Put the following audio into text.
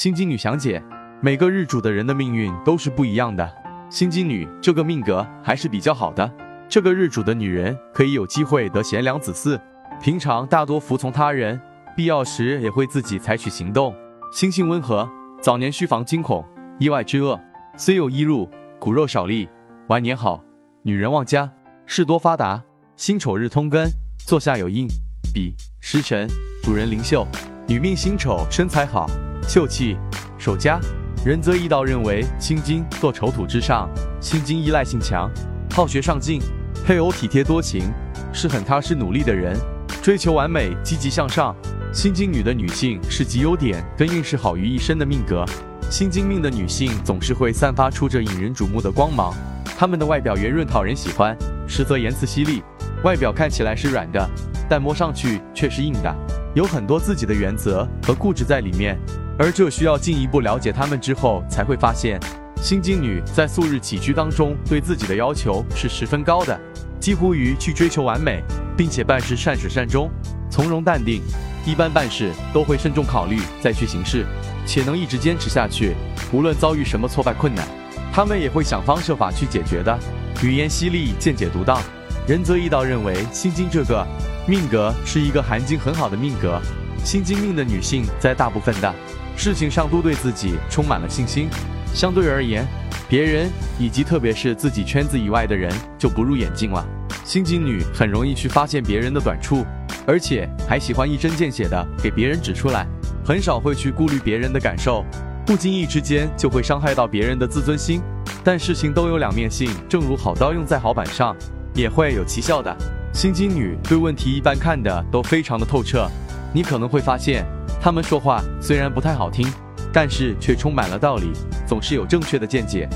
心机女详解：每个日主的人的命运都是不一样的，心机女这个命格还是比较好的。这个日主的女人可以有机会得贤良子嗣，平常大多服从他人，必要时也会自己采取行动。心性温和，早年需防惊恐、意外之恶，虽有一入，骨肉少力，晚年好，女人旺家，事多发达。辛丑日通根，坐下有印、比、时辰，主人灵秀。女命辛丑，身材好，秀气，守家。仁则义道认为心金坐丑土之上，心金依赖性强，好学上进，配偶体贴多情，是很踏实努力的人，追求完美，积极向上。心金女的女性是集优点跟运势好于一身的命格。心金命的女性总是会散发出这引人瞩目的光芒，她们的外表圆润讨人喜欢，实则言辞犀利。外表看起来是软的，但摸上去却是硬的，有很多自己的原则和固执在里面。而这需要进一步了解他们之后，才会发现，心经女在素日起居当中对自己的要求是十分高的，几乎于去追求完美，并且办事善始善终，从容淡定，一般办事都会慎重考虑再去行事，且能一直坚持下去，无论遭遇什么挫败困难，他们也会想方设法去解决的。语言犀利，见解独到。仁则义道认为，心经这个命格是一个含金很好的命格。心经命的女性在大部分的事情上都对自己充满了信心。相对而言，别人以及特别是自己圈子以外的人就不入眼睛了。心机女很容易去发现别人的短处，而且还喜欢一针见血的给别人指出来，很少会去顾虑别人的感受，不经意之间就会伤害到别人的自尊心。但事情都有两面性，正如好刀用在好板上。也会有奇效的。心机女对问题一般看的都非常的透彻，你可能会发现，他们说话虽然不太好听，但是却充满了道理，总是有正确的见解。